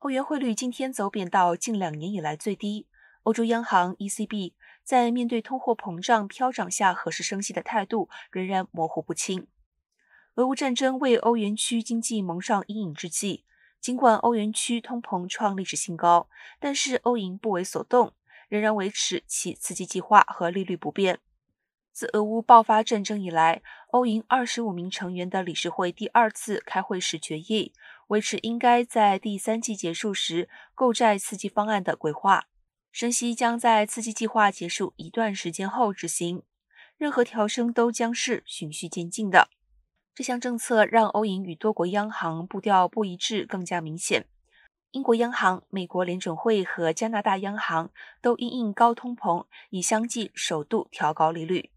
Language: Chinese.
欧元汇率今天走贬到近两年以来最低。欧洲央行 ECB 在面对通货膨胀飘涨下何时升息的态度仍然模糊不清。俄乌战争为欧元区经济蒙上阴影之际，尽管欧元区通膨创历史新高，但是欧银不为所动，仍然维持其刺激计划和利率不变。自俄乌爆发战争以来，欧银二十五名成员的理事会第二次开会时决议，维持应该在第三季结束时购债刺激方案的规划，升息将在刺激计划结束一段时间后执行，任何调升都将是循序渐进的。这项政策让欧银与多国央行步调不一致更加明显。英国央行、美国联准会和加拿大央行都因应高通膨，已相继首度调高利率。